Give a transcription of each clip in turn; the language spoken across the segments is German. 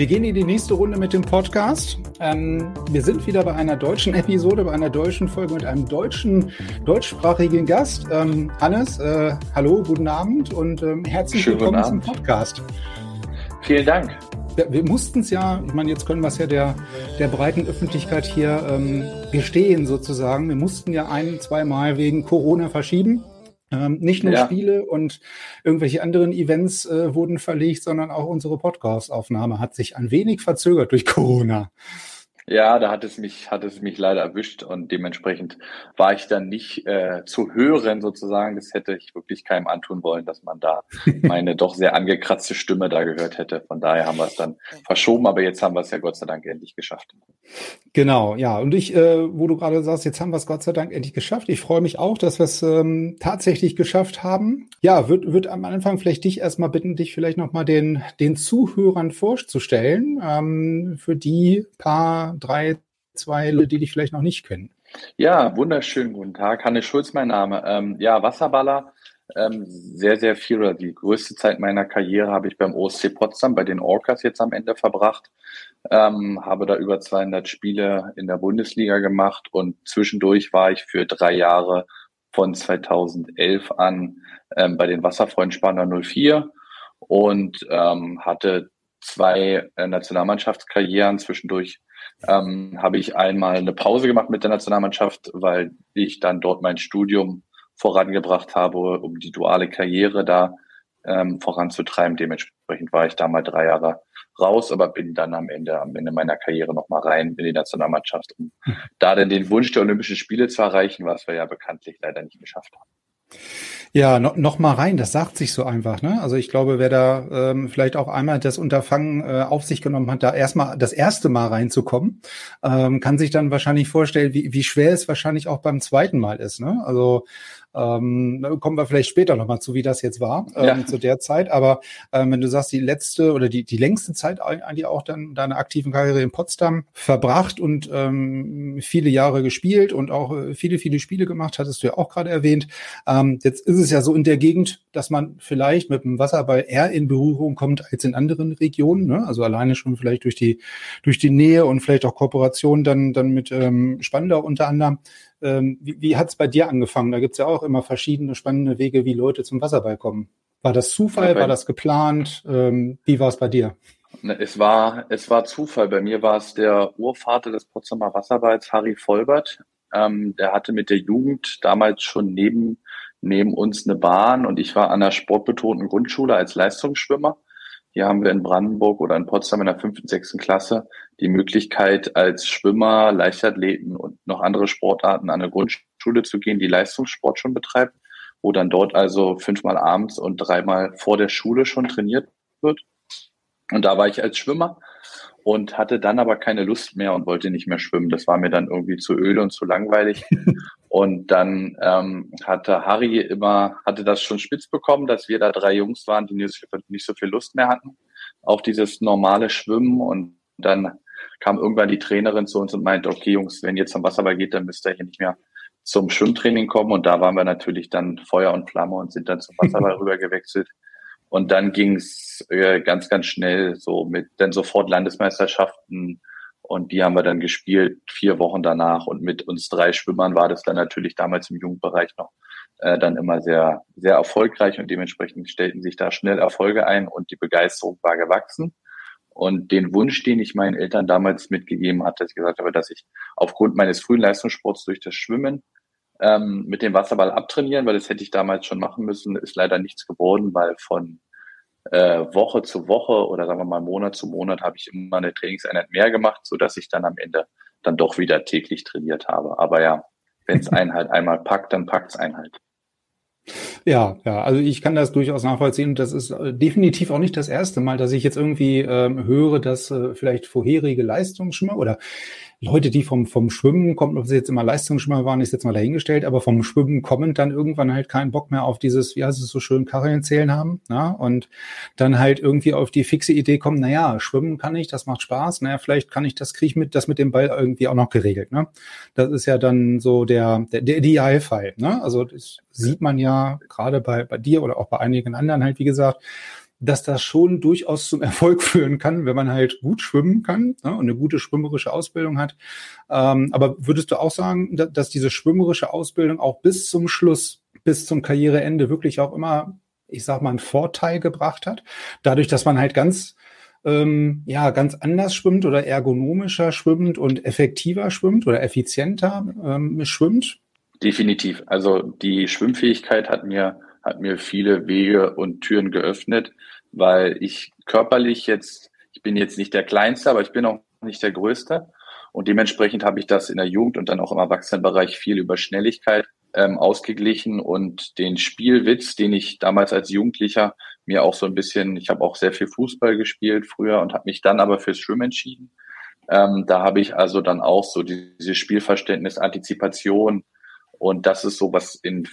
Wir gehen in die nächste Runde mit dem Podcast. Ähm, wir sind wieder bei einer deutschen Episode, bei einer deutschen Folge mit einem deutschen, deutschsprachigen Gast. Ähm, Hannes, äh, hallo, guten Abend und ähm, herzlich Schönen willkommen zum Podcast. Vielen Dank. Wir, wir mussten es ja, ich meine, jetzt können wir es ja der, der breiten Öffentlichkeit hier ähm, gestehen sozusagen. Wir mussten ja ein, zweimal wegen Corona verschieben. Ähm, nicht nur Ja. Spiele und irgendwelche anderen Events äh, wurden verlegt, sondern auch unsere Podcast-Aufnahme hat sich ein wenig verzögert durch Corona. Ja, da hat es mich, hat es mich leider erwischt und dementsprechend war ich dann nicht äh, zu hören sozusagen. Das hätte ich wirklich keinem antun wollen, dass man da meine doch sehr angekratzte Stimme da gehört hätte. Von daher haben wir es dann verschoben, aber jetzt haben wir es ja Gott sei Dank endlich geschafft. Genau, ja. Und ich, äh, wo du gerade sagst, jetzt haben wir es Gott sei Dank endlich geschafft. Ich freue mich auch, dass wir es ähm, tatsächlich geschafft haben. Ja, wird wird am Anfang vielleicht dich erstmal bitten, dich vielleicht nochmal den, den Zuhörern vorzustellen, ähm, für die paar, drei, zwei Leute, die dich vielleicht noch nicht kennen. Ja, wunderschönen guten Tag. Hannes Schulz, mein Name. Ähm, ja, Wasserballer. Ähm, sehr, sehr viel oder die größte Zeit meiner Karriere habe ich beim OSC Potsdam bei den Orcas jetzt am Ende verbracht. Ähm, habe da über 200 Spiele in der Bundesliga gemacht und zwischendurch war ich für drei Jahre von 2011 an ähm, bei den Wasserfreunden Spanner 04 und ähm, hatte zwei äh, Nationalmannschaftskarrieren. Zwischendurch ähm, habe ich einmal eine Pause gemacht mit der Nationalmannschaft, weil ich dann dort mein Studium vorangebracht habe, um die duale Karriere da ähm, voranzutreiben. Dementsprechend war ich da mal drei Jahre raus, aber bin dann am Ende, am Ende meiner Karriere nochmal rein in die Nationalmannschaft, um da dann den Wunsch der Olympischen Spiele zu erreichen, was wir ja bekanntlich leider nicht geschafft haben. Ja, no, noch mal rein, das sagt sich so einfach, ne? Also ich glaube, wer da ähm, vielleicht auch einmal das Unterfangen äh, auf sich genommen hat, da erstmal das erste Mal reinzukommen, ähm, kann sich dann wahrscheinlich vorstellen, wie, wie schwer es wahrscheinlich auch beim zweiten Mal ist, ne? Also ähm, da kommen wir vielleicht später nochmal zu, wie das jetzt war ähm, Ja. zu der Zeit. Aber ähm, wenn du sagst, die letzte oder die, die längste Zeit eigentlich auch dann deine aktiven Karriere in Potsdam verbracht und ähm, viele Jahre gespielt und auch äh, viele, viele Spiele gemacht, hattest du ja auch gerade erwähnt. Ähm, jetzt ist es ja so in der Gegend, dass man vielleicht mit dem Wasserball eher in Berührung kommt als in anderen Regionen. Ne? Also alleine schon vielleicht durch die durch die Nähe und vielleicht auch Kooperation dann dann mit ähm, Spandau unter anderem. Ähm, wie wie hat es bei dir angefangen? Da gibt's ja auch immer verschiedene spannende Wege, wie Leute zum Wasserball kommen. War das Zufall? War das geplant? Ähm, wie war es bei dir? Ne, Es war, es war Zufall. Bei mir war es der Urvater des Potsdamer Wasserballs, Harry Volbert. Ähm, der hatte mit der Jugend damals schon neben, neben uns eine Bahn und ich war an einer sportbetonten Grundschule als Leistungsschwimmer. Hier haben wir in Brandenburg oder in Potsdam in der fünften, sechsten Klasse die Möglichkeit, als Schwimmer, Leichtathleten und noch andere Sportarten an eine Grundschule zu gehen, die Leistungssport schon betreibt, wo dann dort also fünfmal abends und dreimal vor der Schule schon trainiert wird. Und da war ich als Schwimmer und hatte dann aber keine Lust mehr und wollte nicht mehr schwimmen. Das war mir dann irgendwie zu öde und zu langweilig. und dann ähm, hatte Harry immer, hatte das schon spitz bekommen, dass wir da drei Jungs waren, die nicht, so- nicht so viel Lust mehr hatten auf dieses normale Schwimmen. Und dann kam irgendwann die Trainerin zu uns und meinte, okay Jungs, wenn ihr zum Wasserball geht, dann müsst ihr hier nicht mehr zum Schwimmtraining kommen. Und da waren wir natürlich dann Feuer und Flamme und sind dann zum Wasserball rüber gewechselt. Und dann ging's äh, ganz, ganz schnell so mit dann sofort Landesmeisterschaften und die haben wir dann gespielt vier Wochen danach und mit uns drei Schwimmern war das dann natürlich damals im Jugendbereich noch äh, dann immer sehr, sehr erfolgreich und dementsprechend stellten sich da schnell Erfolge ein und die Begeisterung war gewachsen. Und den Wunsch, den ich meinen Eltern damals mitgegeben hatte, ich gesagt habe, dass ich aufgrund meines frühen Leistungssports durch das Schwimmen ähm, mit dem Wasserball abtrainieren, weil das hätte ich damals schon machen müssen, ist leider nichts geworden, weil von äh, Woche zu Woche oder sagen wir mal Monat zu Monat habe ich immer eine Trainingseinheit mehr gemacht, so dass ich dann am Ende dann doch wieder täglich trainiert habe. Aber ja, wenn es einen halt einmal packt, dann packt es einen halt. Ja, ja, also ich kann das durchaus nachvollziehen. Das ist äh, definitiv auch nicht das erste Mal, dass ich jetzt irgendwie ähm, höre, dass äh, vielleicht vorherige Leistungen schon mal oder Leute, die vom, vom Schwimmen kommen, ob sie jetzt immer Leistungsschwimmer waren, ist jetzt mal dahingestellt, aber vom Schwimmen kommend dann irgendwann halt keinen Bock mehr auf dieses, wie heißt es so schön, Karren zählen haben, na? und dann halt irgendwie auf die fixe Idee kommen, naja, schwimmen kann ich, das macht Spaß, naja, vielleicht kann ich das, kriege ich mit, das mit dem Ball irgendwie auch noch geregelt, ne? Das ist ja dann so der, der, der Idealfall, ne? Also das sieht man ja gerade bei, bei dir oder auch bei einigen anderen halt, wie gesagt, dass das schon durchaus zum Erfolg führen kann, wenn man halt gut schwimmen kann ne, und eine gute schwimmerische Ausbildung hat. Ähm, aber würdest du auch sagen, dass, dass diese schwimmerische Ausbildung auch bis zum Schluss, bis zum Karriereende wirklich auch immer, ich sag mal, einen Vorteil gebracht hat? Dadurch, dass man halt ganz ähm, ja ganz anders schwimmt oder ergonomischer schwimmt und effektiver schwimmt oder effizienter ähm, schwimmt? Definitiv. Also die Schwimmfähigkeit hat mir hat mir viele Wege und Türen geöffnet, weil ich körperlich jetzt, ich bin jetzt nicht der Kleinste, aber ich bin auch nicht der Größte. Und dementsprechend habe ich das in der Jugend und dann auch im Erwachsenenbereich viel über Schnelligkeit ähm, ausgeglichen und den Spielwitz, den ich damals als Jugendlicher mir auch so ein bisschen, ich habe auch sehr viel Fußball gespielt früher und habe mich dann aber fürs Schwimmen entschieden. Ähm, da habe ich also dann auch so dieses Spielverständnis, Antizipation und das ist so, was in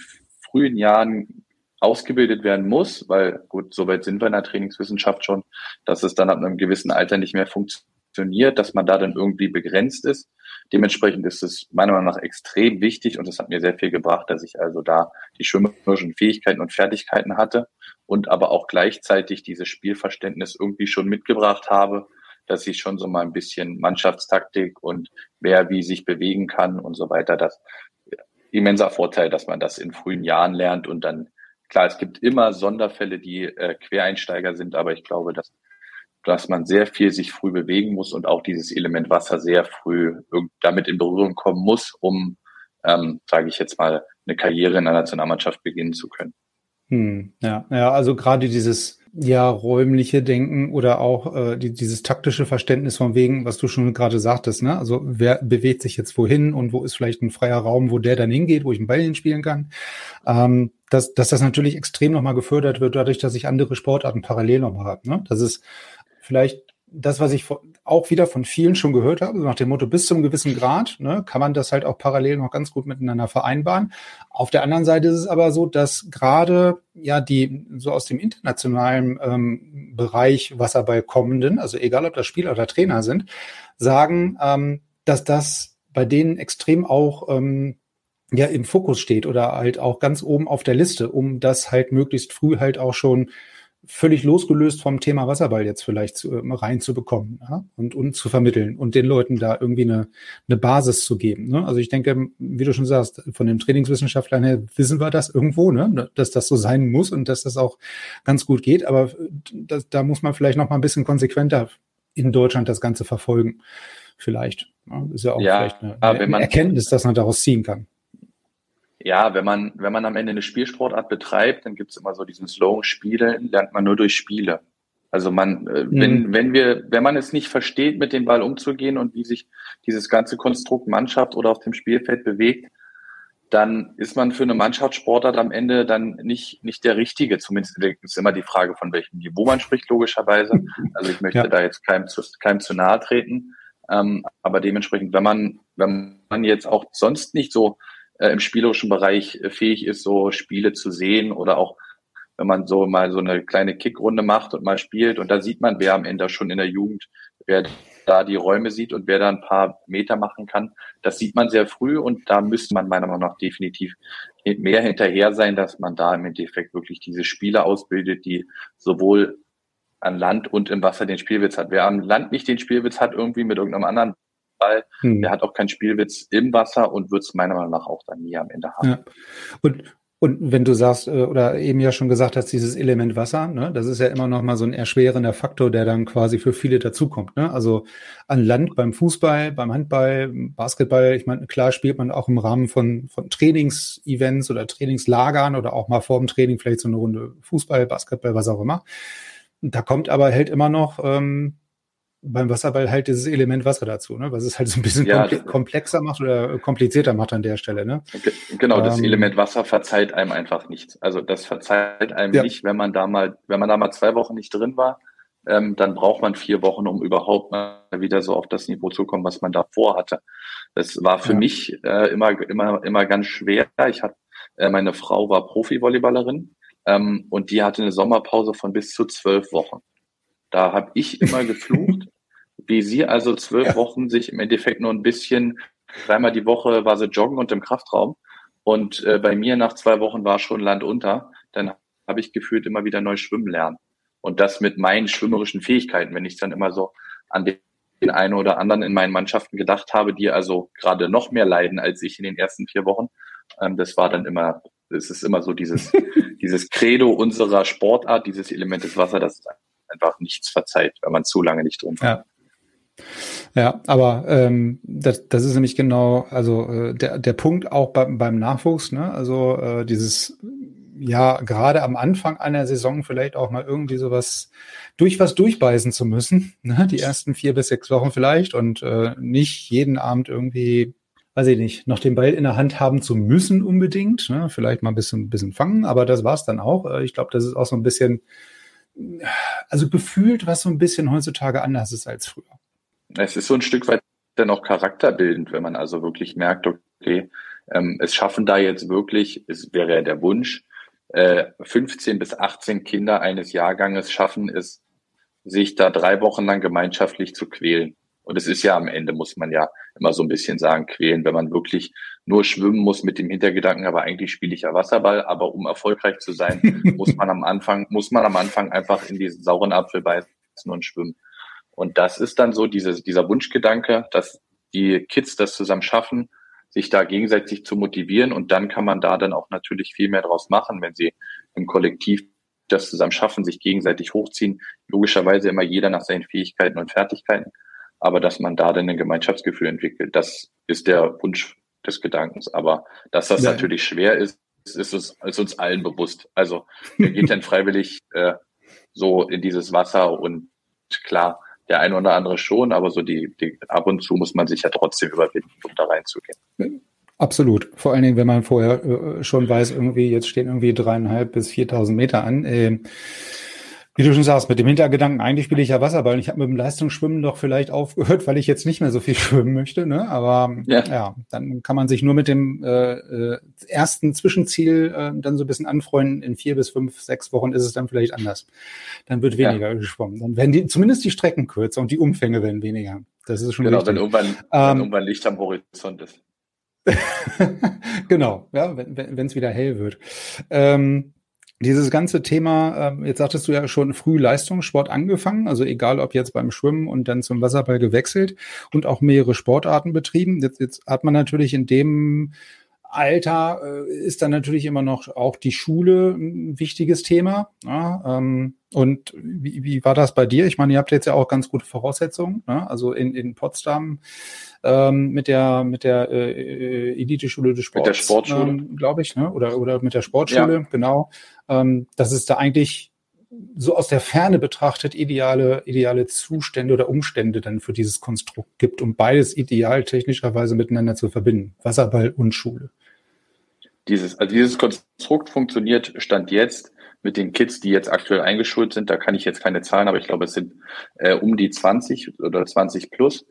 frühen Jahren ausgebildet werden muss, weil gut, soweit sind wir in der Trainingswissenschaft schon, dass es dann ab einem gewissen Alter nicht mehr funktioniert, dass man da dann irgendwie begrenzt ist. Dementsprechend ist es meiner Meinung nach extrem wichtig und es hat mir sehr viel gebracht, dass ich also da die schwimmerischen Fähigkeiten und Fertigkeiten hatte und aber auch gleichzeitig dieses Spielverständnis irgendwie schon mitgebracht habe, dass ich schon so mal ein bisschen Mannschaftstaktik und wer wie sich bewegen kann und so weiter, das immenser Vorteil, dass man das in frühen Jahren lernt und dann Klar, es gibt immer Sonderfälle, die äh, Quereinsteiger sind, aber ich glaube, dass, dass man sehr viel sich früh bewegen muss und auch dieses Element Wasser sehr früh damit in Berührung kommen muss, um, ähm, sage ich jetzt mal, eine Karriere in der Nationalmannschaft beginnen zu können. Hm, ja, ja, also gerade dieses ja räumliche Denken oder auch äh, die, dieses taktische Verständnis von wegen, was du schon gerade sagtest, ne? Also wer bewegt sich jetzt wohin und wo ist vielleicht ein freier Raum, wo der dann hingeht, wo ich einen Ball hinspielen kann. Ähm, dass, dass das natürlich extrem nochmal gefördert wird, dadurch, dass ich andere Sportarten parallel nochmal habe. Ne? Das ist vielleicht das, was ich auch wieder von vielen schon gehört habe, nach dem Motto, bis zum gewissen Grad ne, kann man das halt auch parallel noch ganz gut miteinander vereinbaren. Auf der anderen Seite ist es aber so, dass gerade ja die so aus dem internationalen ähm, Bereich Wasserball kommenden, also egal ob das Spieler oder Trainer sind, sagen, ähm, dass das bei denen extrem auch ähm, ja im Fokus steht oder halt auch ganz oben auf der Liste, um das halt möglichst früh halt auch schon völlig losgelöst vom Thema Wasserball jetzt vielleicht zu, äh, reinzubekommen ja? und, und zu vermitteln und den Leuten da irgendwie eine, eine Basis zu geben. Ne? Also ich denke, wie du schon sagst, von den Trainingswissenschaftlern her wissen wir das irgendwo, ne? dass das so sein muss und dass das auch ganz gut geht. Aber äh, das, da muss man vielleicht noch mal ein bisschen konsequenter in Deutschland das Ganze verfolgen. Vielleicht. Ja? Ist ja auch ja, vielleicht eine, eine Erkenntnis, dass man daraus ziehen kann. Ja, wenn man, wenn man am Ende eine Spielsportart betreibt, dann gibt's immer so diesen Slow Spielen, lernt man nur durch Spiele. Also man, äh, mhm. wenn, wenn wir, wenn man es nicht versteht, mit dem Ball umzugehen und wie sich dieses ganze Konstrukt Mannschaft oder auf dem Spielfeld bewegt, dann ist man für eine Mannschaftssportart am Ende dann nicht, nicht der Richtige. Zumindest ist immer die Frage, von welchem Niveau man spricht, logischerweise. Also ich möchte ja. da jetzt keinem zu, keinem zu nahe treten. Ähm, aber dementsprechend, wenn man, wenn man jetzt auch sonst nicht so äh, im spielerischen Bereich äh, fähig ist, so Spiele zu sehen oder auch wenn man so mal so eine kleine Kickrunde macht und mal spielt und da sieht man, wer am Ende schon in der Jugend, wer da die Räume sieht und wer da ein paar Meter machen kann. Das sieht man sehr früh und da müsste man meiner Meinung nach definitiv mehr hinterher sein, dass man da im Endeffekt wirklich diese Spieler ausbildet, die sowohl an Land und im Wasser den Spielwitz hat. Wer am Land nicht den Spielwitz hat, irgendwie mit irgendeinem anderen Ball. Hm. Der hat auch keinen Spielwitz im Wasser und wird es meiner Meinung nach auch dann nie am Ende haben. Ja. Und und wenn du sagst, äh, oder eben ja schon gesagt hast, dieses Element Wasser, ne, das ist ja immer noch mal so ein erschwerender Faktor, der dann quasi für viele dazukommt. Ne? Also an Land beim Fußball, beim Handball, Basketball, ich meine, klar spielt man auch im Rahmen von, von Trainingsevents oder Trainingslagern oder auch mal vor dem Training vielleicht so eine Runde Fußball, Basketball, was auch immer. da kommt aber halt immer noch ähm, beim Wasserball halt dieses Element Wasser dazu, ne? was es halt so ein bisschen ja, komple komplexer macht oder komplizierter macht an der Stelle. Ne? Genau, das ähm, Element Wasser verzeiht einem einfach nichts. Also das verzeiht einem ja. nicht, wenn man da mal, wenn man da mal zwei Wochen nicht drin war, ähm, dann braucht man vier Wochen, um überhaupt mal wieder so auf das Niveau zu kommen, was man davor hatte. Das war für ja. mich äh, immer, immer, immer ganz schwer. Ich hatte, äh, meine Frau war Profi-Volleyballerin ähm, und die hatte eine Sommerpause von bis zu zwölf Wochen. Da habe ich immer geflucht, wie sie also zwölf ja. Wochen sich im Endeffekt nur ein bisschen, dreimal die Woche war sie joggen und im Kraftraum. Und äh, bei mir nach zwei Wochen war schon Land unter. Dann habe ich gefühlt immer wieder neu schwimmen lernen. Und das mit meinen schwimmerischen Fähigkeiten, wenn ich dann immer so an den einen oder anderen in meinen Mannschaften gedacht habe, die also gerade noch mehr leiden als ich in den ersten vier Wochen. Ähm, das war dann immer, es ist immer so dieses, dieses Credo unserer Sportart, dieses Element des Wassers, das einfach nichts verzeiht, wenn man zu lange nicht drin war. Ja. Ja, aber ähm, das, das ist nämlich genau, also äh, der, der Punkt auch beim, beim Nachwuchs, ne? Also äh, dieses, ja, gerade am Anfang einer Saison vielleicht auch mal irgendwie sowas durch was durchbeißen zu müssen, ne? Die ersten vier bis sechs Wochen vielleicht und äh, nicht jeden Abend irgendwie weiß ich nicht, noch den Ball in der Hand haben zu müssen unbedingt. Ne? Vielleicht mal ein bisschen, ein bisschen fangen, aber das war's dann auch. Äh, ich glaube, das ist auch so ein bisschen, also gefühlt, was so ein bisschen heutzutage anders ist als früher. Es ist so ein Stück weit dann auch charakterbildend, wenn man also wirklich merkt, okay, ähm, es schaffen da jetzt wirklich, es wäre ja der Wunsch, äh, 15 bis 18 Kinder eines Jahrganges schaffen es, sich da drei Wochen lang gemeinschaftlich zu quälen. Und es ist ja am Ende, muss man ja immer so ein bisschen sagen, quälen, wenn man wirklich nur schwimmen muss mit dem Hintergedanken, aber eigentlich spiele ich ja Wasserball, aber um erfolgreich zu sein, muss man am Anfang, muss man am Anfang einfach in diesen sauren Apfel beißen und schwimmen. Und das ist dann so dieses, dieser Wunschgedanke, dass die Kids das zusammen schaffen, sich da gegenseitig zu motivieren. Und dann kann man da dann auch natürlich viel mehr draus machen, wenn sie im Kollektiv das zusammen schaffen, sich gegenseitig hochziehen, logischerweise immer jeder nach seinen Fähigkeiten und Fertigkeiten. Aber dass man da dann ein Gemeinschaftsgefühl entwickelt, das ist der Wunsch des Gedankens. Aber dass das ja. natürlich schwer ist, ist uns, ist uns allen bewusst. Also wer geht denn freiwillig äh, so in dieses Wasser und klar, der eine oder andere schon, aber so die, die ab und zu muss man sich ja trotzdem überwinden, um da reinzugehen. Absolut. Vor allen Dingen, wenn man vorher äh, schon weiß, irgendwie jetzt stehen irgendwie dreieinhalb bis viertausend Meter an. Äh, wie du schon sagst, mit dem Hintergedanken, eigentlich spiele ich ja Wasserball und ich habe mit dem Leistungsschwimmen doch vielleicht aufgehört, weil ich jetzt nicht mehr so viel schwimmen möchte. Ne? Aber ja. ja, dann kann man sich nur mit dem äh, äh, ersten Zwischenziel äh, dann so ein bisschen anfreunden. In vier bis fünf, sechs Wochen ist es dann vielleicht anders. Dann wird weniger ja. geschwommen. Dann werden die, zumindest die Strecken kürzer und die Umfänge werden weniger. Das ist schon Genau, wichtig. wenn irgendwann, ähm, wenn irgendwann Licht am Horizont ist. genau, ja, wenn es wieder hell wird. Ähm, dieses ganze Thema, ähm, jetzt sagtest du ja schon früh Leistungssport angefangen, also egal ob jetzt beim Schwimmen und dann zum Wasserball gewechselt und auch mehrere Sportarten betrieben. Jetzt, jetzt hat man natürlich in dem Alter äh, ist dann natürlich immer noch auch die Schule ein wichtiges Thema. Ja, ähm, und wie, wie war das bei dir? Ich meine, ihr habt jetzt ja auch ganz gute Voraussetzungen. Ne? Also in, in Potsdam ähm, mit der mit der äh, Elite-Schule des Sports, mit der Sportschule, ähm, glaube ich, ne? oder oder mit der Sportschule, ja. genau. Ähm, dass es da eigentlich so aus der Ferne betrachtet ideale ideale Zustände oder Umstände dann für dieses Konstrukt gibt, um beides ideal technischerweise miteinander zu verbinden, Wasserball und Schule. Dieses also dieses Konstrukt funktioniert stand jetzt mit den Kids, die jetzt aktuell eingeschult sind. Da kann ich jetzt keine Zahlen, aber ich glaube, es sind äh, um die 20 oder 20 plus.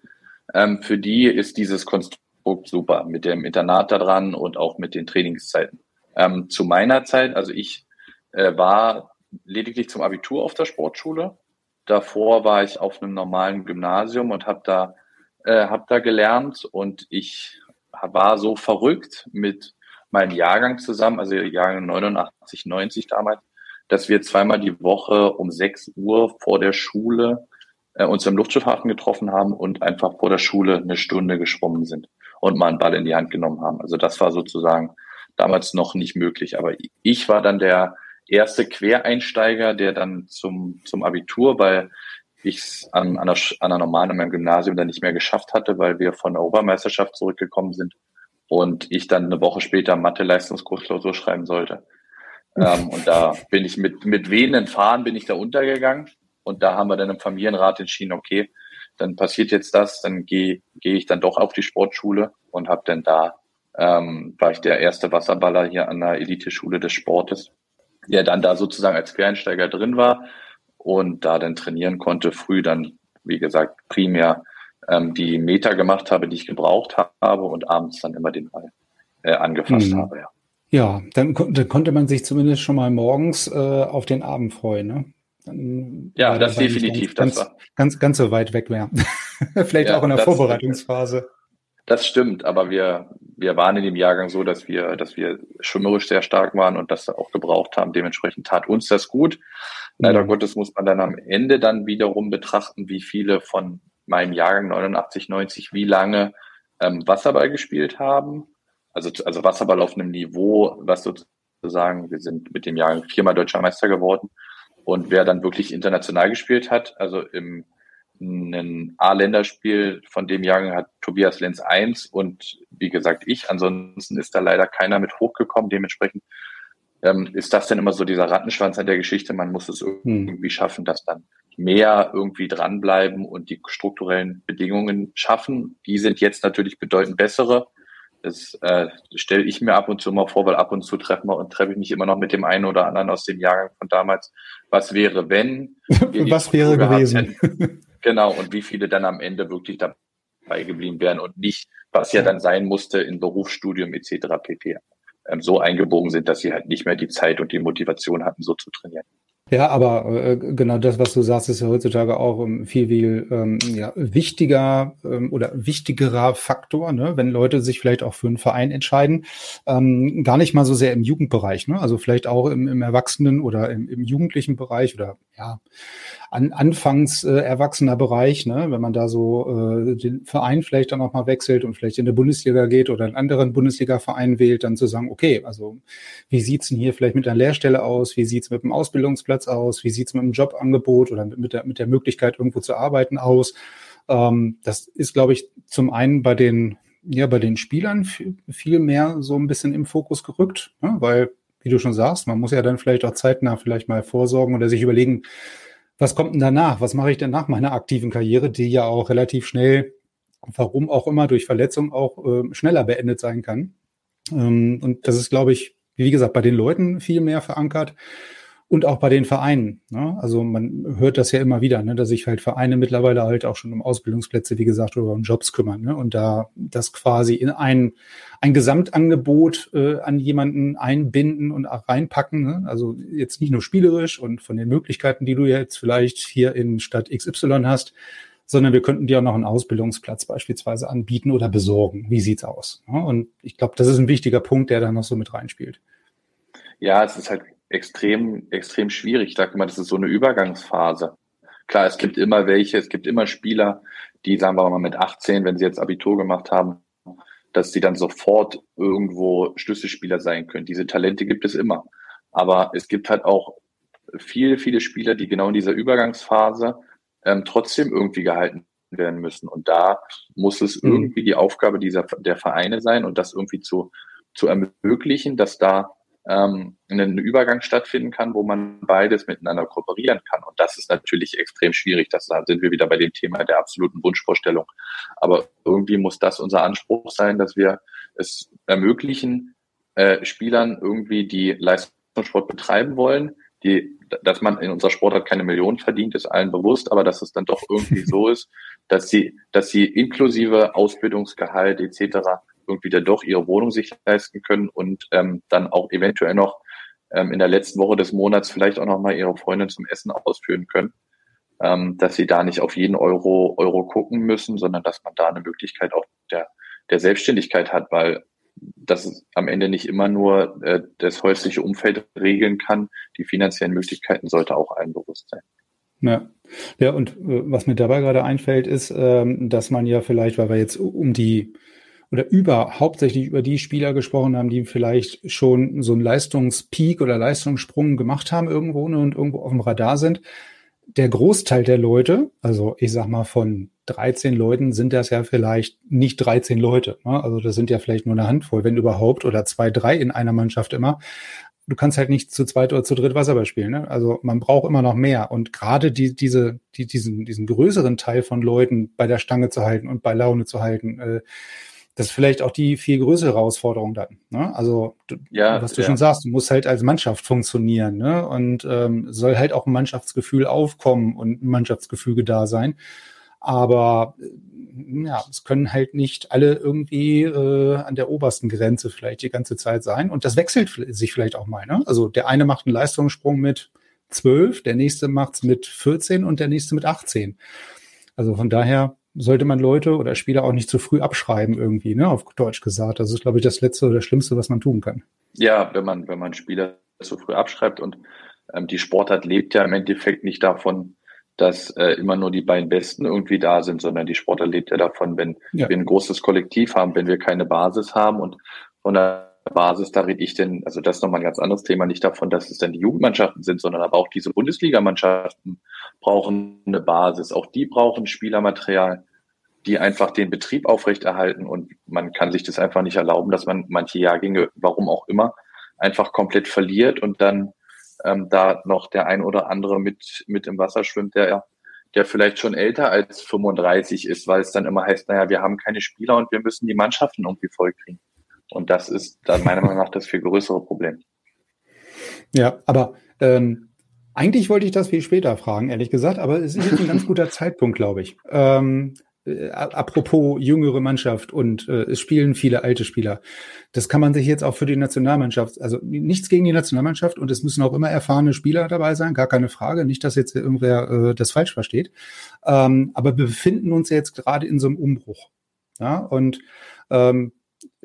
Ähm, für die ist dieses Konstrukt super mit dem Internat da dran und auch mit den Trainingszeiten. Ähm, zu meiner Zeit, also ich äh, war lediglich zum Abitur auf der Sportschule. Davor war ich auf einem normalen Gymnasium und habe da, äh, hab da gelernt und ich war so verrückt mit meinem Jahrgang zusammen, also Jahrgang 89, 90 damals, dass wir zweimal die Woche um 6 Uhr vor der Schule äh, uns im Luftschiffhafen getroffen haben und einfach vor der Schule eine Stunde geschwommen sind und mal einen Ball in die Hand genommen haben. Also das war sozusagen damals noch nicht möglich. Aber ich war dann der erste Quereinsteiger, der dann zum, zum Abitur, weil ich es an, an, einer, an einer normalen an meinem Gymnasium dann nicht mehr geschafft hatte, weil wir von der Obermeisterschaft zurückgekommen sind und ich dann eine Woche später Mathe-Leistungskursklausur schreiben sollte ähm, und da bin ich mit, mit wehenden Fahren bin ich da untergegangen. Und da haben wir dann im Familienrat entschieden, okay, dann passiert jetzt das, dann gehe geh ich dann doch auf die Sportschule und habe dann da, ähm, war ich der erste Wasserballer hier an der Eliteschule des Sportes, der dann da sozusagen als Quereinsteiger drin war und da dann trainieren konnte, früh dann, wie gesagt, primär ähm, die Meter gemacht habe, die ich gebraucht habe und abends dann immer den Ball äh, angefasst mhm. habe, ja. Ja, dann, dann, konnte man sich zumindest schon mal morgens äh, auf den Abend freuen, ne? Dann ja, das definitiv. Ganz, das war. Ganz, ganz so weit weg wäre. Vielleicht ja, auch in der Vorbereitungsphase. Das stimmt, aber wir, wir waren in dem Jahrgang so, dass wir, dass wir schwimmerisch sehr stark waren und das auch gebraucht haben. Dementsprechend tat uns das gut. Leider mhm. Gottes muss man dann am Ende dann wiederum betrachten, wie viele von meinem Jahrgang 89, 90 wie lange ähm, Wasserball gespielt haben. Also, also Wasserball auf einem Niveau, was sozusagen, wir sind mit dem Jahrgang viermal deutscher Meister geworden. Und wer dann wirklich international gespielt hat, also im ein A-Länderspiel von dem Jahrgang hat Tobias Lenz eins und wie gesagt ich. Ansonsten ist da leider keiner mit hochgekommen. Dementsprechend ähm, ist das dann immer so dieser Rattenschwanz an der Geschichte. Man muss es hm. irgendwie schaffen, dass dann mehr irgendwie dranbleiben und die strukturellen Bedingungen schaffen. Die sind jetzt natürlich bedeutend bessere. Das äh, stelle ich mir ab und zu mal vor, weil ab und zu treffen wir und treffe ich mich immer noch mit dem einen oder anderen aus dem Jahrgang von damals. Was wäre, wenn? Was wäre gewesen? genau, und wie viele dann am Ende wirklich dabei geblieben wären und nicht, was ja dann sein musste in Berufsstudium etc. pp. Ähm, so eingebogen sind, dass sie halt nicht mehr die Zeit und die Motivation hatten, so zu trainieren. Ja, aber äh, genau das, was du sagst, ist ja heutzutage auch um, viel, viel ähm, ja, wichtiger ähm, oder wichtigerer Faktor, ne? wenn Leute sich vielleicht auch für einen Verein entscheiden. Ähm, gar nicht mal so sehr im Jugendbereich, ne? also vielleicht auch im, im Erwachsenen- oder im, im jugendlichen Bereich oder ja, an, anfangs äh, erwachsener Bereich, ne? wenn man da so äh, den Verein vielleicht dann auch mal wechselt und vielleicht in der Bundesliga geht oder einen anderen Bundesliga-Verein wählt, dann zu sagen, okay, also wie sieht's denn hier vielleicht mit einer Lehrstelle aus, wie sieht's mit dem Ausbildungsplatz aus, wie sieht's mit dem Jobangebot oder mit, der, mit der Möglichkeit, irgendwo zu arbeiten aus. Ähm, das ist, glaube ich, zum einen bei den ja, bei den Spielern viel mehr so ein bisschen im Fokus gerückt, ne? weil, wie du schon sagst, man muss ja dann vielleicht auch zeitnah vielleicht mal vorsorgen oder sich überlegen, was kommt denn danach? Was mache ich denn nach meiner aktiven Karriere, die ja auch relativ schnell, warum auch immer, durch Verletzung auch äh, schneller beendet sein kann? Ähm, und das ist, glaube ich, wie gesagt, bei den Leuten viel mehr verankert und auch bei den Vereinen. Ne? Also man hört das ja immer wieder, ne? dass sich halt Vereine mittlerweile halt auch schon um Ausbildungsplätze, wie gesagt, oder um Jobs kümmern. Ne? Und da das quasi in ein, ein Gesamtangebot äh, an jemanden einbinden und reinpacken. Ne? Also jetzt nicht nur spielerisch und von den Möglichkeiten, die du jetzt vielleicht hier in Stadt XY hast, sondern wir könnten dir auch noch einen Ausbildungsplatz beispielsweise anbieten oder besorgen. Wie sieht's aus? Ne? Und ich glaube, das ist ein wichtiger Punkt, der da noch so mit reinspielt. Ja, es ist halt extrem, extrem schwierig. Ich sage mal, das ist so eine Übergangsphase. Klar, es gibt immer welche, es gibt immer Spieler, die, sagen wir mal, mit 18, wenn sie jetzt Abitur gemacht haben, dass sie dann sofort irgendwo Schlüsselspieler sein können. Diese Talente gibt es immer. Aber es gibt halt auch viele, viele Spieler, die genau in dieser Übergangsphase ähm, trotzdem irgendwie gehalten werden müssen. Und da muss es mhm. irgendwie die Aufgabe dieser, der Vereine sein und das irgendwie zu, zu ermöglichen, dass da ähm, ein Übergang stattfinden kann, wo man beides miteinander kooperieren kann. Und das ist natürlich extrem schwierig. Das, da sind wir wieder bei dem Thema der absoluten Wunschvorstellung. Aber irgendwie muss das unser Anspruch sein, dass wir es ermöglichen, äh, Spielern irgendwie, die Leistungssport betreiben wollen, die, dass man in unserer Sportart keine Millionen verdient, ist allen bewusst, aber dass es dann doch irgendwie so ist, dass sie, dass sie inklusive Ausbildungsgehalt etc irgendwie dann doch ihre Wohnung sich leisten können und ähm, dann auch eventuell noch ähm, in der letzten Woche des Monats vielleicht auch noch mal ihre Freundin zum Essen ausführen können, ähm, dass sie da nicht auf jeden Euro Euro gucken müssen, sondern dass man da eine Möglichkeit auch der der Selbstständigkeit hat, weil das am Ende nicht immer nur äh, das häusliche Umfeld regeln kann. Die finanziellen Möglichkeiten sollte auch allen bewusst sein. Ja, ja und äh, was mir dabei gerade einfällt, ist, ähm, dass man ja vielleicht, weil wir jetzt um die oder über hauptsächlich über die Spieler gesprochen haben, die vielleicht schon so einen Leistungspeak oder Leistungssprung gemacht haben irgendwo ne, und irgendwo auf dem Radar sind. Der Großteil der Leute, also ich sag mal von 13 Leuten sind das ja vielleicht nicht 13 Leute. Ne? Also das sind ja vielleicht nur eine Handvoll, wenn überhaupt, oder zwei, drei in einer Mannschaft immer. du kannst halt nicht zu zweit oder zu dritt Wasserball spielen. Ne? Also man braucht immer noch mehr. Und gerade die, diese, die, diesen, diesen größeren Teil von Leuten bei der Stange zu halten und bei Laune zu halten, äh, das ist vielleicht auch die viel größere Herausforderung dann. Ne? Also, du, ja, was du ja. schon sagst, du musst halt als Mannschaft funktionieren ne? und ähm, soll halt auch ein Mannschaftsgefühl aufkommen und ein Mannschaftsgefüge da sein. Aber ja, es können halt nicht alle irgendwie äh, an der obersten Grenze vielleicht die ganze Zeit sein. Und das wechselt sich vielleicht auch mal. Ne? Also der eine macht einen Leistungssprung mit 12, der nächste macht's mit 14 und der nächste mit 18. Also von daher sollte man Leute oder Spieler auch nicht zu früh abschreiben irgendwie, ne, auf Deutsch gesagt. Das ist, glaube ich, das Letzte oder Schlimmste, was man tun kann. Ja, wenn man, wenn man Spieler zu früh abschreibt und ähm, die Sportart lebt ja im Endeffekt nicht davon, dass äh, immer nur die beiden Besten irgendwie da sind, sondern die Sportler lebt ja davon, wenn ja. wir ein großes Kollektiv haben, wenn wir keine Basis haben und von der Basis, da rede ich denn, also das ist nochmal ein ganz anderes Thema, nicht davon, dass es dann die Jugendmannschaften sind, sondern aber auch diese Bundesligamannschaften brauchen eine Basis. Auch die brauchen Spielermaterial, die einfach den Betrieb aufrechterhalten und man kann sich das einfach nicht erlauben, dass man manche Jahrgänge, warum auch immer, einfach komplett verliert und dann ähm, da noch der ein oder andere mit, mit im Wasser schwimmt, der, der vielleicht schon älter als 35 ist, weil es dann immer heißt, naja, wir haben keine Spieler und wir müssen die Mannschaften irgendwie vollkriegen. Und das ist dann meiner Meinung nach das viel größere Problem. Ja, aber ähm, eigentlich wollte ich das viel später fragen, ehrlich gesagt, aber es ist jetzt ein ganz guter Zeitpunkt, glaube ich. Ähm, äh, apropos jüngere Mannschaft und äh, es spielen viele alte Spieler. Das kann man sich jetzt auch für die Nationalmannschaft, also nichts gegen die Nationalmannschaft und es müssen auch immer erfahrene Spieler dabei sein, gar keine Frage. Nicht, dass jetzt irgendwer äh, das falsch versteht. Ähm, aber wir befinden uns jetzt gerade in so einem Umbruch. Ja, und ähm,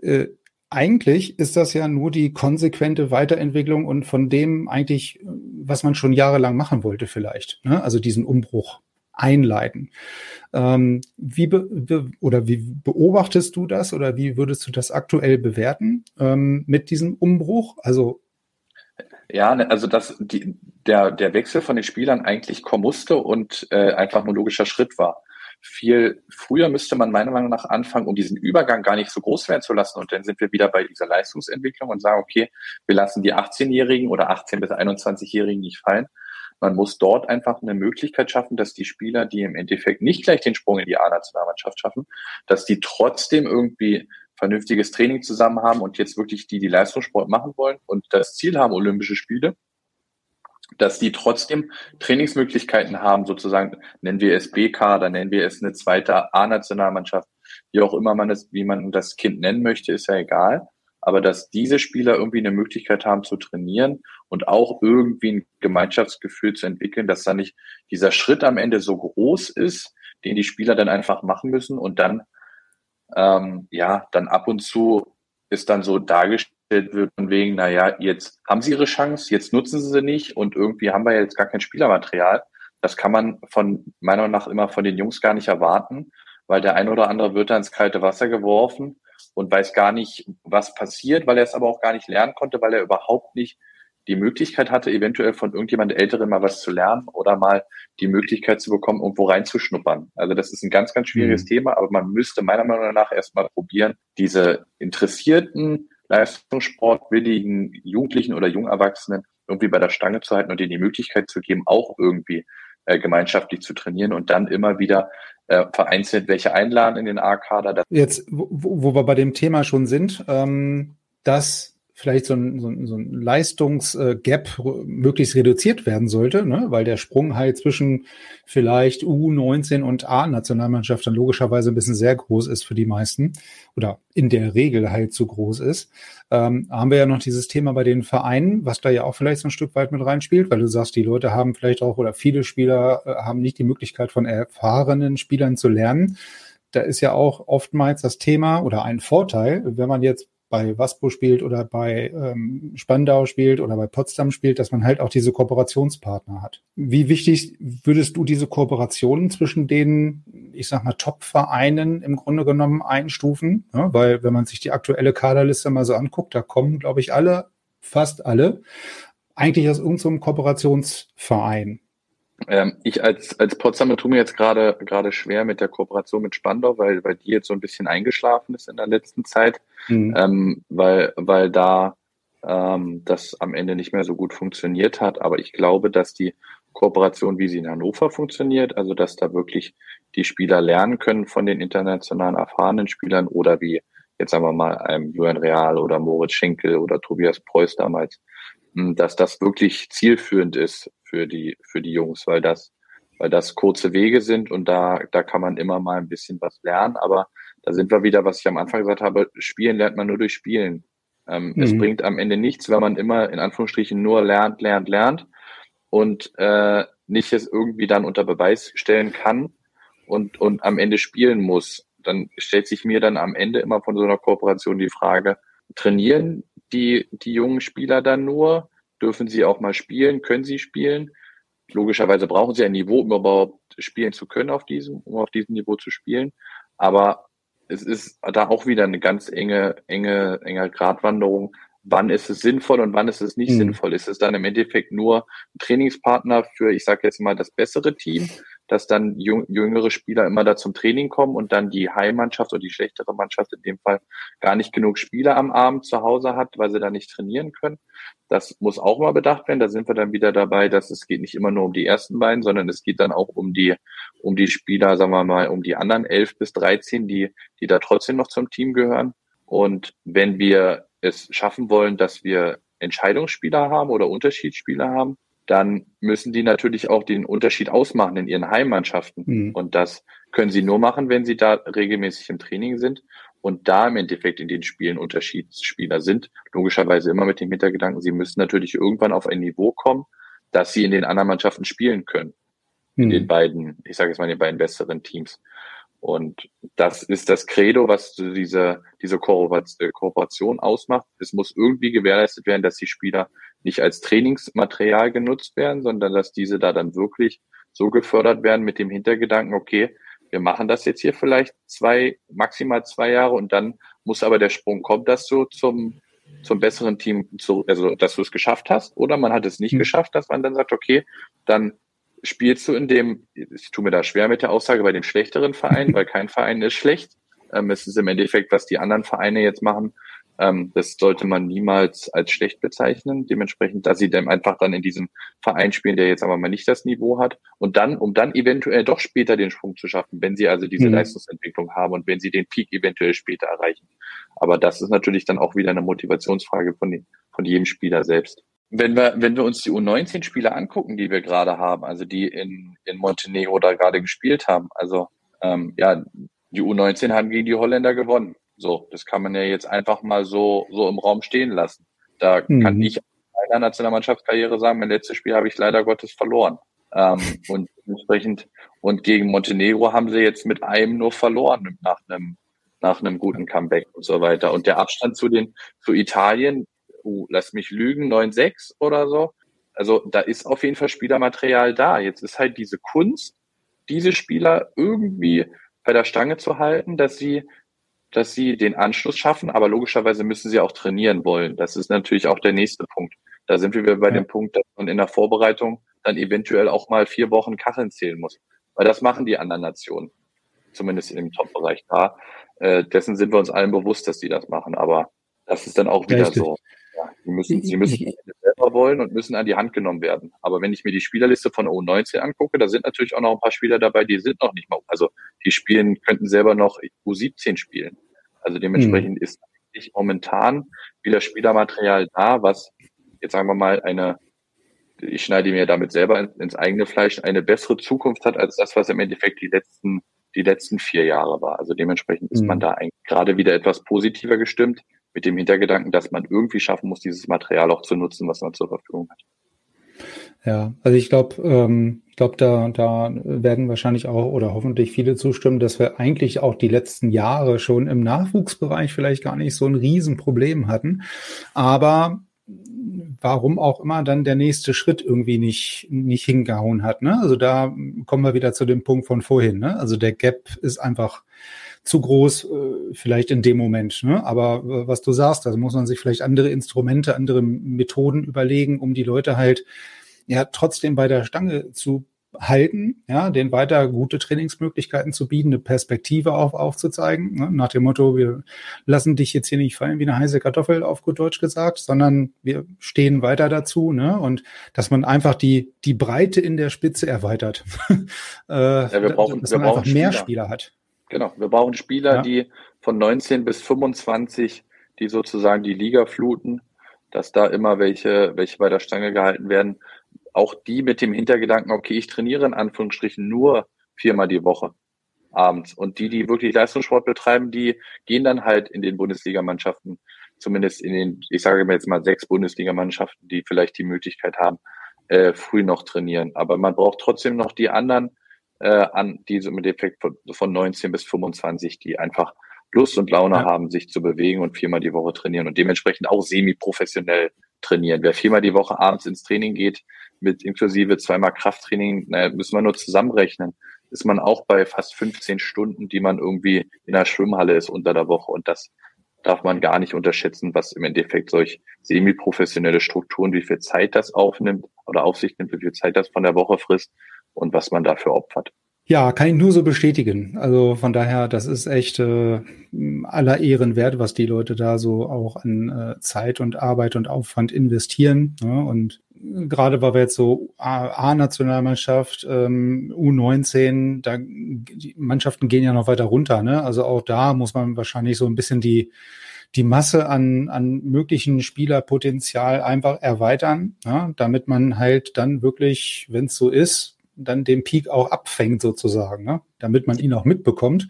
äh, eigentlich ist das ja nur die konsequente Weiterentwicklung und von dem eigentlich, was man schon jahrelang machen wollte vielleicht. Ne? Also diesen Umbruch einleiten. Ähm, wie be, be, oder wie beobachtest du das oder wie würdest du das aktuell bewerten ähm, mit diesem Umbruch? Also ja, ne, also dass die, der, der Wechsel von den Spielern eigentlich kommen musste und äh, einfach nur logischer Schritt war. Viel früher müsste man meiner Meinung nach anfangen, um diesen Übergang gar nicht so groß werden zu lassen. Und dann sind wir wieder bei dieser Leistungsentwicklung und sagen, okay, wir lassen die 18-Jährigen oder 18- bis 21-Jährigen nicht fallen, man muss dort einfach eine Möglichkeit schaffen, dass die Spieler, die im Endeffekt nicht gleich den Sprung in die A-Nationalmannschaft schaffen, dass die trotzdem irgendwie vernünftiges Training zusammen haben und jetzt wirklich die, die Leistungssport machen wollen und das Ziel haben, Olympische Spiele, dass die trotzdem Trainingsmöglichkeiten haben, sozusagen, nennen wir es B-Kader, nennen wir es eine zweite A-Nationalmannschaft, wie auch immer man es, wie man das Kind nennen möchte, ist ja egal. Aber dass diese Spieler irgendwie eine Möglichkeit haben zu trainieren und auch irgendwie ein Gemeinschaftsgefühl zu entwickeln, dass da nicht dieser Schritt am Ende so groß ist, den die Spieler dann einfach machen müssen und dann ähm, ja dann ab und zu ist dann so dargestellt wird von wegen, na ja, jetzt haben sie ihre Chance, jetzt nutzen sie sie nicht und irgendwie haben wir jetzt gar kein Spielermaterial. Das kann man von meiner Meinung nach immer von den Jungs gar nicht erwarten, weil der ein oder andere wird da ins kalte Wasser geworfen und weiß gar nicht, was passiert, weil er es aber auch gar nicht lernen konnte, weil er überhaupt nicht die Möglichkeit hatte, eventuell von irgendjemand Älteren mal was zu lernen oder mal die Möglichkeit zu bekommen, irgendwo reinzuschnuppern. Also das ist ein ganz, ganz schwieriges mhm. Thema, aber man müsste meiner Meinung nach erstmal probieren, diese interessierten, leistungssportwilligen Jugendlichen oder Jungerwachsenen irgendwie bei der Stange zu halten und ihnen die Möglichkeit zu geben, auch irgendwie äh, gemeinschaftlich zu trainieren und dann immer wieder äh, vereinzelt welche einladen in den A-Kader. Jetzt, wo, wo wir bei dem Thema schon sind, ähm, dass vielleicht so ein, so ein, so ein Leistungsgap möglichst reduziert werden sollte, ne? weil der Sprung halt zwischen vielleicht U19 und A-Nationalmannschaft dann logischerweise ein bisschen sehr groß ist für die meisten oder in der Regel halt zu groß ist. Ähm, haben wir ja noch dieses Thema bei den Vereinen, was da ja auch vielleicht so ein Stück weit mit reinspielt, weil du sagst, die Leute haben vielleicht auch oder viele Spieler äh, haben nicht die Möglichkeit von erfahrenen Spielern zu lernen da ist ja auch oftmals das Thema oder ein Vorteil, wenn man jetzt bei Waspo spielt oder bei ähm, Spandau spielt oder bei Potsdam spielt, dass man halt auch diese Kooperationspartner hat. Wie wichtig würdest du diese Kooperationen zwischen den, ich sag mal, Top-Vereinen im Grunde genommen einstufen? Ja, weil wenn man sich die aktuelle Kaderliste mal so anguckt, da kommen, glaube ich, alle, fast alle, eigentlich aus irgendeinem Kooperationsverein. Ähm, ich als, als Potsdamer tue mir jetzt gerade gerade schwer mit der Kooperation mit Spandau, weil, weil die jetzt so ein bisschen eingeschlafen ist in der letzten Zeit, mhm. ähm, weil, weil da ähm, das am Ende nicht mehr so gut funktioniert hat. Aber ich glaube, dass die Kooperation, wie sie in Hannover funktioniert, also dass da wirklich die Spieler lernen können von den internationalen erfahrenen Spielern oder wie jetzt sagen wir mal einem Julian Real oder Moritz Schenkel oder Tobias Preuß damals, dass das wirklich zielführend ist für die, für die Jungs, weil das, weil das kurze Wege sind und da, da kann man immer mal ein bisschen was lernen. Aber da sind wir wieder, was ich am Anfang gesagt habe, spielen lernt man nur durch Spielen. Ähm, mhm. Es bringt am Ende nichts, wenn man immer in Anführungsstrichen nur lernt, lernt, lernt und äh, nicht es irgendwie dann unter Beweis stellen kann und, und am Ende spielen muss. Dann stellt sich mir dann am Ende immer von so einer Kooperation die Frage, trainieren die, die jungen Spieler dann nur? Dürfen sie auch mal spielen? Können sie spielen? Logischerweise brauchen sie ein Niveau, um überhaupt spielen zu können auf diesem, um auf diesem Niveau zu spielen. Aber es ist da auch wieder eine ganz enge, enge, enge Gratwanderung. Wann ist es sinnvoll und wann ist es nicht mhm. sinnvoll? Ist es dann im Endeffekt nur ein Trainingspartner für, ich sage jetzt mal, das bessere Team? Dass dann jüngere Spieler immer da zum Training kommen und dann die Heimmannschaft oder die schlechtere Mannschaft in dem Fall gar nicht genug Spieler am Abend zu Hause hat, weil sie da nicht trainieren können. Das muss auch mal bedacht werden. Da sind wir dann wieder dabei, dass es geht nicht immer nur um die ersten beiden, sondern es geht dann auch um die, um die Spieler, sagen wir mal, um die anderen elf bis dreizehn, die, die da trotzdem noch zum Team gehören. Und wenn wir es schaffen wollen, dass wir Entscheidungsspieler haben oder Unterschiedsspieler haben, dann müssen die natürlich auch den Unterschied ausmachen in ihren Heimmannschaften. Mhm. Und das können sie nur machen, wenn sie da regelmäßig im Training sind und da im Endeffekt in den Spielen Unterschiedsspieler sind. Logischerweise immer mit dem Hintergedanken, sie müssen natürlich irgendwann auf ein Niveau kommen, dass sie in den anderen Mannschaften spielen können. In mhm. den beiden, ich sage jetzt mal, in den beiden besseren Teams. Und das ist das Credo, was diese, diese Kooperation ausmacht. Es muss irgendwie gewährleistet werden, dass die Spieler nicht als Trainingsmaterial genutzt werden, sondern dass diese da dann wirklich so gefördert werden mit dem Hintergedanken, okay, wir machen das jetzt hier vielleicht zwei, maximal zwei Jahre und dann muss aber der Sprung kommen, dass du zum, zum besseren Team, zu, also dass du es geschafft hast, oder man hat es nicht mhm. geschafft, dass man dann sagt, okay, dann spielst du in dem, ich tue mir da schwer mit der Aussage, bei dem schlechteren Verein, weil kein Verein ist schlecht. Ähm, es ist im Endeffekt, was die anderen Vereine jetzt machen, ähm, das sollte man niemals als schlecht bezeichnen. Dementsprechend, dass sie dann einfach dann in diesem Verein spielen, der jetzt aber mal nicht das Niveau hat. Und dann, um dann eventuell doch später den Sprung zu schaffen, wenn sie also diese mhm. Leistungsentwicklung haben und wenn sie den Peak eventuell später erreichen. Aber das ist natürlich dann auch wieder eine Motivationsfrage von, den, von jedem Spieler selbst. Wenn wir, wenn wir uns die U19-Spieler angucken, die wir gerade haben, also die in, in Montenegro da gerade gespielt haben, also ähm, ja, die U19 haben gegen die Holländer gewonnen. So, das kann man ja jetzt einfach mal so, so im Raum stehen lassen. Da mhm. kann ich in meiner Nationalmannschaftskarriere sagen, mein letztes Spiel habe ich leider Gottes verloren. Ähm, und entsprechend, und gegen Montenegro haben sie jetzt mit einem nur verloren nach einem, nach einem guten Comeback und so weiter. Und der Abstand zu den, zu Italien, uh, lass mich lügen, 9-6 oder so. Also da ist auf jeden Fall Spielermaterial da. Jetzt ist halt diese Kunst, diese Spieler irgendwie bei der Stange zu halten, dass sie dass sie den Anschluss schaffen, aber logischerweise müssen sie auch trainieren wollen. Das ist natürlich auch der nächste Punkt. Da sind wir bei ja. dem Punkt, dass man in der Vorbereitung dann eventuell auch mal vier Wochen Kacheln zählen muss. Weil das machen die anderen Nationen. Zumindest im Top-Bereich da. Äh, dessen sind wir uns allen bewusst, dass die das machen. Aber das ist dann auch wieder Richtig. so. Ja, sie müssen, sie müssen selber wollen und müssen an die Hand genommen werden. Aber wenn ich mir die Spielerliste von U19 angucke, da sind natürlich auch noch ein paar Spieler dabei, die sind noch nicht mal, also die spielen, könnten selber noch U17 spielen. Also dementsprechend mhm. ist eigentlich momentan wieder Spielermaterial da, was jetzt sagen wir mal eine, ich schneide mir damit selber ins eigene Fleisch, eine bessere Zukunft hat als das, was im Endeffekt die letzten, die letzten vier Jahre war. Also dementsprechend ist mhm. man da eigentlich gerade wieder etwas positiver gestimmt mit dem Hintergedanken, dass man irgendwie schaffen muss, dieses Material auch zu nutzen, was man zur Verfügung hat. Ja, also ich glaube, ähm, ich glaube, da, da werden wahrscheinlich auch oder hoffentlich viele zustimmen, dass wir eigentlich auch die letzten Jahre schon im Nachwuchsbereich vielleicht gar nicht so ein Riesenproblem hatten. Aber warum auch immer dann der nächste Schritt irgendwie nicht, nicht hingehauen hat. Ne? Also da kommen wir wieder zu dem Punkt von vorhin. Ne? Also der Gap ist einfach zu groß, äh, vielleicht in dem Moment. Ne? Aber äh, was du sagst, also muss man sich vielleicht andere Instrumente, andere Methoden überlegen, um die Leute halt ja trotzdem bei der Stange zu halten, ja, den weiter gute Trainingsmöglichkeiten zu bieten, eine Perspektive auf, aufzuzeigen, ne? nach dem Motto, wir lassen dich jetzt hier nicht fallen wie eine heiße Kartoffel, auf gut Deutsch gesagt, sondern wir stehen weiter dazu, ne, und dass man einfach die, die Breite in der Spitze erweitert. äh, ja, wir brauchen, dass man einfach mehr Spieler. Spieler hat. Genau, wir brauchen Spieler, ja. die von 19 bis 25, die sozusagen die Liga fluten, dass da immer welche, welche bei der Stange gehalten werden. Auch die mit dem Hintergedanken, okay, ich trainiere in Anführungsstrichen nur viermal die Woche abends. Und die, die wirklich Leistungssport betreiben, die gehen dann halt in den Bundesligamannschaften, zumindest in den, ich sage mir jetzt mal sechs Bundesligamannschaften, die vielleicht die Möglichkeit haben, äh, früh noch trainieren. Aber man braucht trotzdem noch die anderen, äh, an, die so mit Effekt von, von 19 bis 25, die einfach Lust und Laune ja. haben, sich zu bewegen und viermal die Woche trainieren und dementsprechend auch semi-professionell trainieren. Wer viermal die Woche abends ins Training geht, mit inklusive zweimal Krafttraining, naja, müssen wir nur zusammenrechnen, ist man auch bei fast 15 Stunden, die man irgendwie in der Schwimmhalle ist unter der Woche. Und das darf man gar nicht unterschätzen, was im Endeffekt solch semi-professionelle Strukturen, wie viel Zeit das aufnimmt oder auf sich nimmt, wie viel Zeit das von der Woche frisst und was man dafür opfert. Ja, kann ich nur so bestätigen. Also von daher, das ist echt äh, aller Ehren wert, was die Leute da so auch an äh, Zeit und Arbeit und Aufwand investieren. Ne? Und gerade weil wir jetzt so A-Nationalmannschaft, ähm, U19, da die Mannschaften gehen ja noch weiter runter. Ne? Also auch da muss man wahrscheinlich so ein bisschen die die Masse an, an möglichen Spielerpotenzial einfach erweitern, ja, damit man halt dann wirklich, wenn es so ist, dann den Peak auch abfängt sozusagen, ne? damit man ihn auch mitbekommt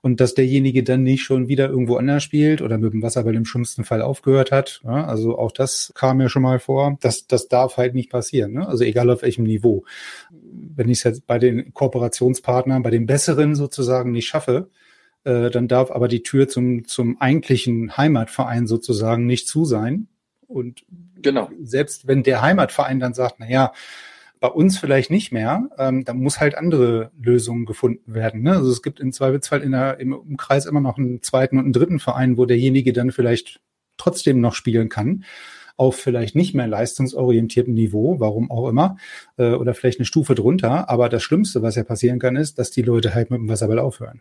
und dass derjenige dann nicht schon wieder irgendwo anders spielt oder mit dem Wasserball im schlimmsten Fall aufgehört hat. Ja? Also auch das kam mir schon mal vor. Das, das darf halt nicht passieren. Ne? Also egal auf welchem Niveau. Wenn ich es jetzt bei den Kooperationspartnern, bei den besseren sozusagen nicht schaffe, äh, dann darf aber die Tür zum, zum eigentlichen Heimatverein sozusagen nicht zu sein. Und genau. selbst wenn der Heimatverein dann sagt, na ja, bei uns vielleicht nicht mehr. Ähm, da muss halt andere Lösungen gefunden werden. Ne? Also es gibt im Zweifelsfall in der, im Umkreis immer noch einen zweiten und einen dritten Verein, wo derjenige dann vielleicht trotzdem noch spielen kann auf vielleicht nicht mehr leistungsorientierten Niveau, warum auch immer, äh, oder vielleicht eine Stufe drunter. Aber das Schlimmste, was ja passieren kann, ist, dass die Leute halt mit dem Wasserball aufhören.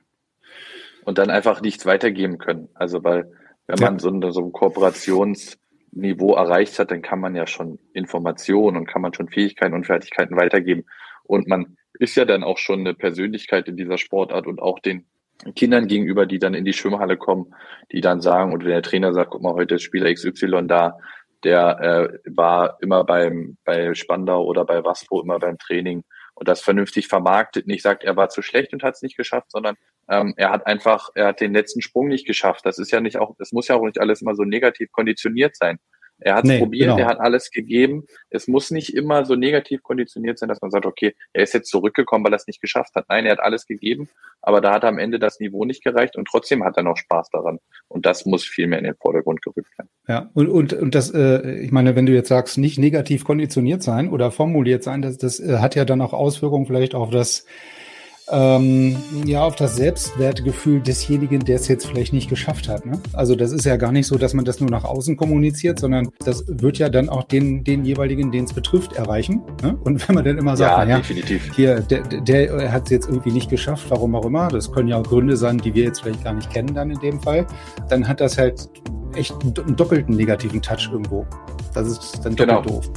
Und dann einfach nichts weitergeben können. Also weil, wenn man so, eine, so ein Kooperations- Niveau erreicht hat, dann kann man ja schon Informationen und kann man schon Fähigkeiten und Fertigkeiten weitergeben. Und man ist ja dann auch schon eine Persönlichkeit in dieser Sportart und auch den Kindern gegenüber, die dann in die Schwimmhalle kommen, die dann sagen, oder der Trainer sagt, guck mal, heute ist Spieler XY da, der äh, war immer beim bei Spandau oder bei Waspo immer beim Training und das vernünftig vermarktet, nicht sagt, er war zu schlecht und hat es nicht geschafft, sondern ähm, er hat einfach, er hat den letzten Sprung nicht geschafft. Das ist ja nicht auch, das muss ja auch nicht alles immer so negativ konditioniert sein. Er hat es nee, probiert, genau. er hat alles gegeben. Es muss nicht immer so negativ konditioniert sein, dass man sagt, okay, er ist jetzt zurückgekommen, weil er es nicht geschafft hat. Nein, er hat alles gegeben, aber da hat am Ende das Niveau nicht gereicht und trotzdem hat er noch Spaß daran. Und das muss viel mehr in den Vordergrund gerückt werden. Ja, und, und, und das, äh, ich meine, wenn du jetzt sagst, nicht negativ konditioniert sein oder formuliert sein, das, das äh, hat ja dann auch Auswirkungen vielleicht auf das ähm, ja, auf das Selbstwertgefühl desjenigen, der es jetzt vielleicht nicht geschafft hat. Ne? Also das ist ja gar nicht so, dass man das nur nach außen kommuniziert, sondern das wird ja dann auch den, den jeweiligen, den es betrifft, erreichen. Ne? Und wenn man dann immer sagt, ja, naja, definitiv. hier, der, der hat es jetzt irgendwie nicht geschafft, warum auch immer, das können ja auch Gründe sein, die wir jetzt vielleicht gar nicht kennen dann in dem Fall, dann hat das halt echt einen doppelten negativen Touch irgendwo. Das ist dann doppelt genau. doof.